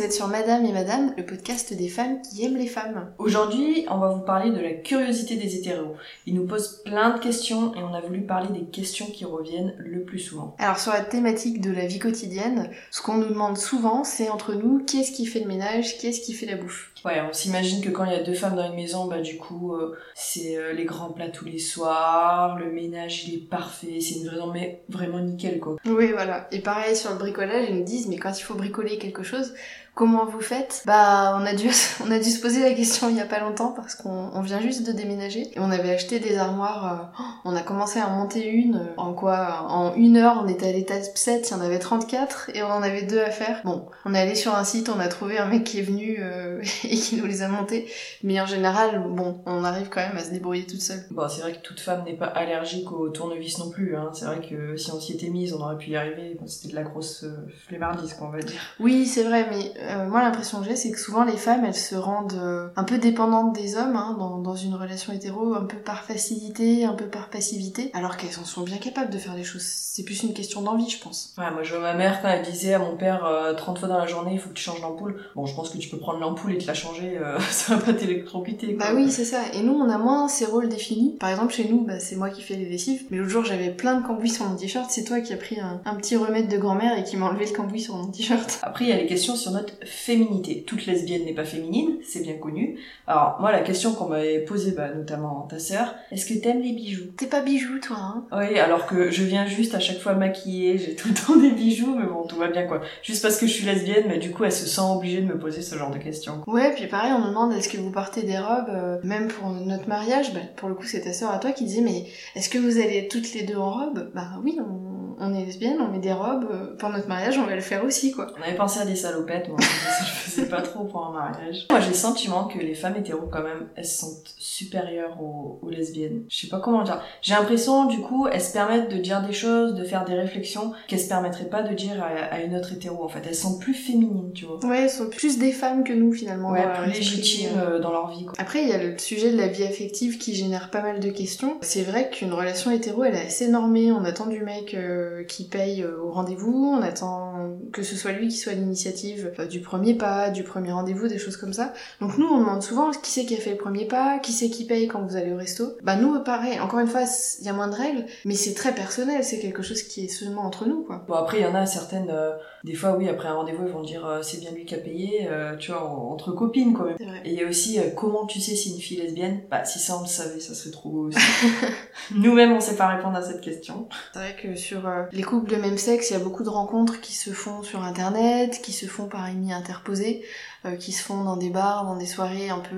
vous êtes sur Madame et Madame, le podcast des femmes qui aiment les femmes. Aujourd'hui, on va vous parler de la curiosité des hétéros. Ils nous posent plein de questions et on a voulu parler des questions qui reviennent le plus souvent. Alors sur la thématique de la vie quotidienne, ce qu'on nous demande souvent, c'est entre nous, qui est-ce qui fait le ménage, qui est-ce qui fait la bouffe? Ouais, on s'imagine que quand il y a deux femmes dans une maison, bah du coup, euh, c'est euh, les grands plats tous les soirs, le ménage il est parfait, c'est une vraiment, mais vraiment nickel quoi. Oui, voilà. Et pareil sur le bricolage, ils nous disent, mais quand il faut bricoler quelque chose, Comment vous faites Bah, on a dû, on a dû se poser la question il y a pas longtemps parce qu'on vient juste de déménager et on avait acheté des armoires. Euh, on a commencé à en monter une. Euh, en quoi En une heure, on était à l'étape 7, il y en avait 34 et on en avait deux à faire. Bon, on est allé sur un site, on a trouvé un mec qui est venu euh, et qui nous les a montés. Mais en général, bon, on arrive quand même à se débrouiller toute seule. Bon, c'est vrai que toute femme n'est pas allergique aux tournevis non plus. Hein. C'est vrai que si on s'y était mise, on aurait pu y arriver. C'était de la grosse flemmardise, qu'on va dire. Oui, c'est vrai, mais euh, moi l'impression que j'ai c'est que souvent les femmes elles se rendent euh, un peu dépendantes des hommes hein, dans, dans, une relation hétéro, un peu par facilité, un peu par passivité, alors qu'elles en sont bien capables de faire des choses. C'est plus une question d'envie je pense. Ouais, moi je vois ma mère quand elle disait à mon père 30 euh, fois dans la journée il faut que tu changes l'ampoule. Bon je pense que tu peux prendre l'ampoule et te la changer, ça va pas t'électrocuter. Bah oui c'est ça. Et nous on a moins ces rôles définis. Par exemple chez nous bah, c'est moi qui fais les lessives, mais l'autre jour j'avais plein de cambouis sur mon t-shirt, c'est toi qui as pris un, un petit remède de grand-mère et qui m'a enlevé le cambouis sur mon t-shirt. Après il y a les questions sur notre féminité. Toute lesbienne n'est pas féminine, c'est bien connu. Alors moi la question qu'on m'avait posée, bah, notamment ta sœur, est-ce que t'aimes les bijoux? T'es pas bijoux toi hein? Oui, alors que je viens juste à chaque fois maquiller, j'ai tout le temps des bijoux, mais bon tout va bien quoi. Juste parce que je suis lesbienne, mais du coup elle se sent obligée de me poser ce genre de questions. Ouais, puis pareil on me demande est-ce que vous portez des robes, euh, même pour notre mariage, bah, pour le coup c'est ta sœur à toi qui disait mais est-ce que vous allez toutes les deux en robe? Bah oui, on, on est lesbienne, on met des robes, euh, pour notre mariage on va le faire aussi quoi. On avait pensé à des salopettes, moi je faisais pas trop pour un mariage. Moi, j'ai le sentiment que les femmes hétéros, quand même, elles se sentent supérieures aux, lesbiennes. Je sais pas comment dire. J'ai l'impression, du coup, elles se permettent de dire des choses, de faire des réflexions qu'elles se permettraient pas de dire à, une autre hétéro, en fait. Elles sont plus féminines, tu vois. Ouais, elles sont plus des femmes que nous, finalement. Ouais, plus légitimes euh, dans leur vie, quoi. Après, il y a le sujet de la vie affective qui génère pas mal de questions. C'est vrai qu'une relation hétéro, elle est assez normée. On attend du mec euh, qui paye euh, au rendez-vous, on attend que ce soit lui qui soit l'initiative du premier pas, du premier rendez-vous, des choses comme ça. Donc nous, on demande souvent qui c'est qui a fait le premier pas, qui c'est qui paye quand vous allez au resto? Bah nous, pareil, encore une fois, il y a moins de règles, mais c'est très personnel, c'est quelque chose qui est seulement entre nous, quoi. Bon après, il y en a certaines, euh, des fois oui, après un rendez-vous, ils vont dire euh, c'est bien lui qui a payé, euh, tu vois, entre copines quand même. Et il y a aussi comment tu sais si une fille est lesbienne? Bah si ça on le savait, ça serait trop beau aussi. Nous-mêmes, on sait pas répondre à cette question. C'est vrai que sur les couples de même sexe, il y a beaucoup de rencontres qui se font sur internet, qui se font par émis interposés. Euh, qui se font dans des bars, dans des soirées un peu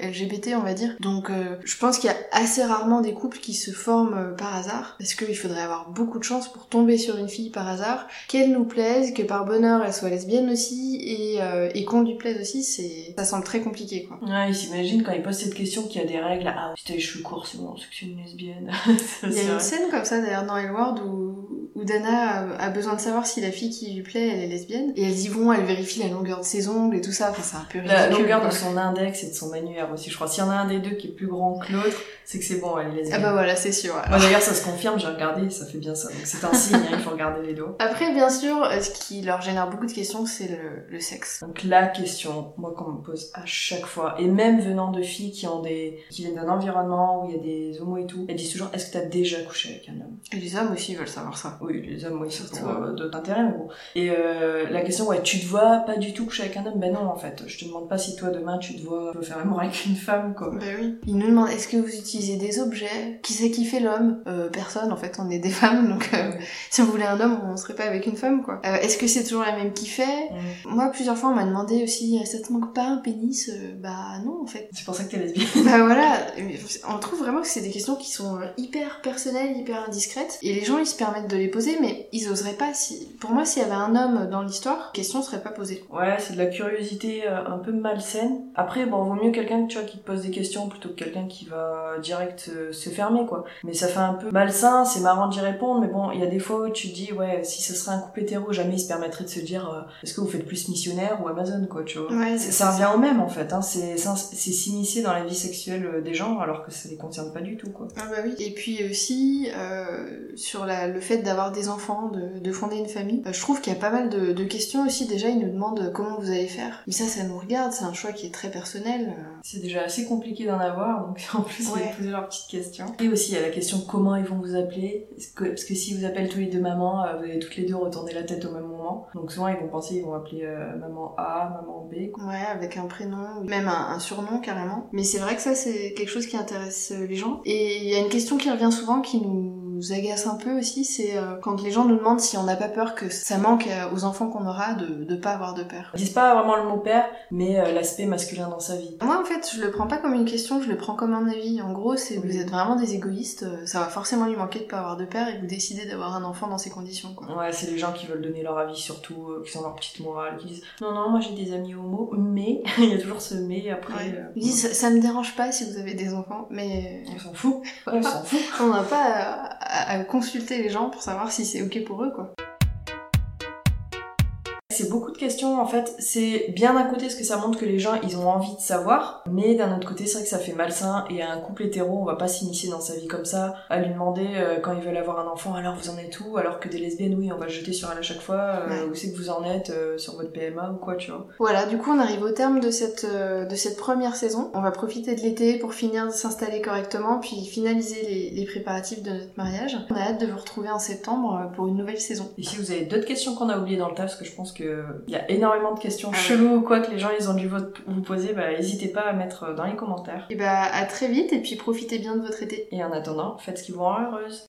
LGBT, on va dire. Donc euh, je pense qu'il y a assez rarement des couples qui se forment euh, par hasard, parce qu'il faudrait avoir beaucoup de chance pour tomber sur une fille par hasard, qu'elle nous plaise, que par bonheur elle soit lesbienne aussi, et, et qu'on lui plaise aussi, c'est ça semble très compliqué quoi. Ouais, il s'imagine quand il pose cette question qu'il y a des règles, ah si t'as les cheveux courts c'est bon, c'est que c'est une lesbienne. il y a une scène comme ça d'ailleurs dans Elward où, où Dana a besoin de savoir si la fille qui lui plaît elle est lesbienne, et elles y vont, elle vérifie la longueur de ses ongles et tout ça, c'est un peu La longueur de son index et de son aussi, je crois. S'il y en a un des deux qui est plus grand que l'autre, c'est que c'est bon, elle est lesbienne. Ah bah voilà, c'est sûr. Moi d'ailleurs, ça se confirme, j'ai regardé, ça fait bien ça. Donc c'est un signe, hein, il faut regarder les dos. Après, bien sûr, euh, ce qui leur génère beaucoup de questions, c'est le, le, sexe. Donc la question, moi qu'on me pose à chaque fois, et même venant de filles qui ont des, qui viennent d'un environnement où il y a des homos et tout, elles disent toujours, est-ce que t'as déjà couché avec un homme? Et les hommes aussi veulent savoir ça. Oui, les hommes, oui, surtout euh, d'autres intérêts, mais bon. Et euh, la question, ouais, tu te vois pas du tout coucher avec un homme? Ben non, en fait. Je te demande pas si toi demain tu te vois faire l'amour avec une femme, quoi. Ben oui. Il nous demande, est-ce que vous utilisez des objets? Qui c'est qui fait l'homme? Euh, Personne, en fait, on est des femmes, donc euh, si on voulait un homme, on serait pas avec une femme, quoi. Euh, Est-ce que c'est toujours la même qui fait? Moi, plusieurs fois, on m'a demandé aussi, ça te manque pas un pénis? Bah non, en fait. C'est pour ça que t'es lesbienne. bah voilà, on trouve vraiment que c'est des questions qui sont hyper personnelles, hyper indiscrètes, et les gens, ils se permettent de les poser, mais ils oseraient pas. Si... Pour moi, s'il y avait un homme dans l'histoire, question serait pas posée. Ouais, c'est de la curiosité un peu malsaine. Après, bon, vaut mieux quelqu'un tu vois, qui te pose des questions plutôt que quelqu'un qui va direct euh, se fermer quoi. Mais ça fait un peu malsain, c'est marrant d'y répondre, mais bon, il y a des fois où tu te dis ouais, si ce serait un couple hétéro, jamais il se permettrait de se dire euh, est-ce que vous faites plus missionnaire ou Amazon quoi, tu vois. Ouais, ça revient au même en fait, hein. c'est s'immiscer dans la vie sexuelle euh, des gens alors que ça les concerne pas du tout quoi. Ah bah oui. Et puis aussi euh, sur la, le fait d'avoir des enfants, de, de fonder une famille, je trouve qu'il y a pas mal de, de questions aussi. Déjà ils nous demandent comment vous allez faire. Mais ça, ça nous regarde, c'est un choix qui est très personnel. C'est déjà assez compliqué d'en avoir, donc en plus ils vont poser leurs petites questions. Et aussi il y a la question comment ils vont vous appeler, que- parce que si vous appellent tous les deux maman, euh, vous allez toutes les deux retourner la tête au même moment. Donc souvent ils vont penser ils vont appeler euh, maman A, maman B. quoi. Ouais, avec un prénom, même un, un surnom carrément. Mais c'est vrai que ça, c'est quelque chose qui intéresse euh, les gens. Et il y a une question qui revient souvent, qui nous agace un peu aussi, c'est euh, quand les gens nous demandent si on n'a pas peur que ça manque euh, aux enfants qu'on aura de, de pas avoir de père. Ils disent pas vraiment le mot père, mais euh, l'aspect masculin dans sa vie. Moi, en fait, je le prends pas comme une question, je le prends comme un avis. En gros, c'est Oui. vous êtes vraiment des égoïstes, euh, ça va forcément lui manquer de pas avoir de père et vous décidez d'avoir un enfant dans ces conditions, quoi. Ouais, c'est les gens qui veulent donner leur avis surtout, euh, qui ont leur petite morale, qui disent non non moi j'ai des amis homo, mais il y a toujours ce mais après. Ouais. euh, Ils disent, ça, ça me dérange pas si vous avez des enfants, mais on s'en fout. Ouais, on s'en fout. on n'a pas à, à- consulter les gens pour savoir si c'est ok pour eux, quoi. C'est beaucoup de questions en fait. C'est bien d'un côté parce que ça montre que les gens ils ont envie de savoir, mais d'un autre côté c'est vrai que ça fait malsain et à un couple hétéro on va pas s'initier dans sa vie comme ça, à lui demander euh, quand ils veulent avoir un enfant alors vous en êtes où, alors que des lesbiennes oui on va le jeter sur elle à chaque fois, euh, Ouais. où c'est que vous en êtes euh, sur votre PMA ou quoi tu vois? Voilà, du coup on arrive au terme de cette, de cette première saison. On va profiter de l'été pour finir de s'installer correctement, puis finaliser les, les préparatifs de notre mariage. On a hâte de vous retrouver en septembre pour une nouvelle saison. Et si vous avez d'autres questions qu'on a oubliées dans le tas, parce que je pense que il y a énormément de questions Ah ouais. cheloues ou quoi que les gens ils ont dû vo- vous poser, bah n'hésitez pas à mettre dans les commentaires. Et bah à très vite et puis profitez bien de votre été. Et en attendant, faites ce qui vous rend heureuse.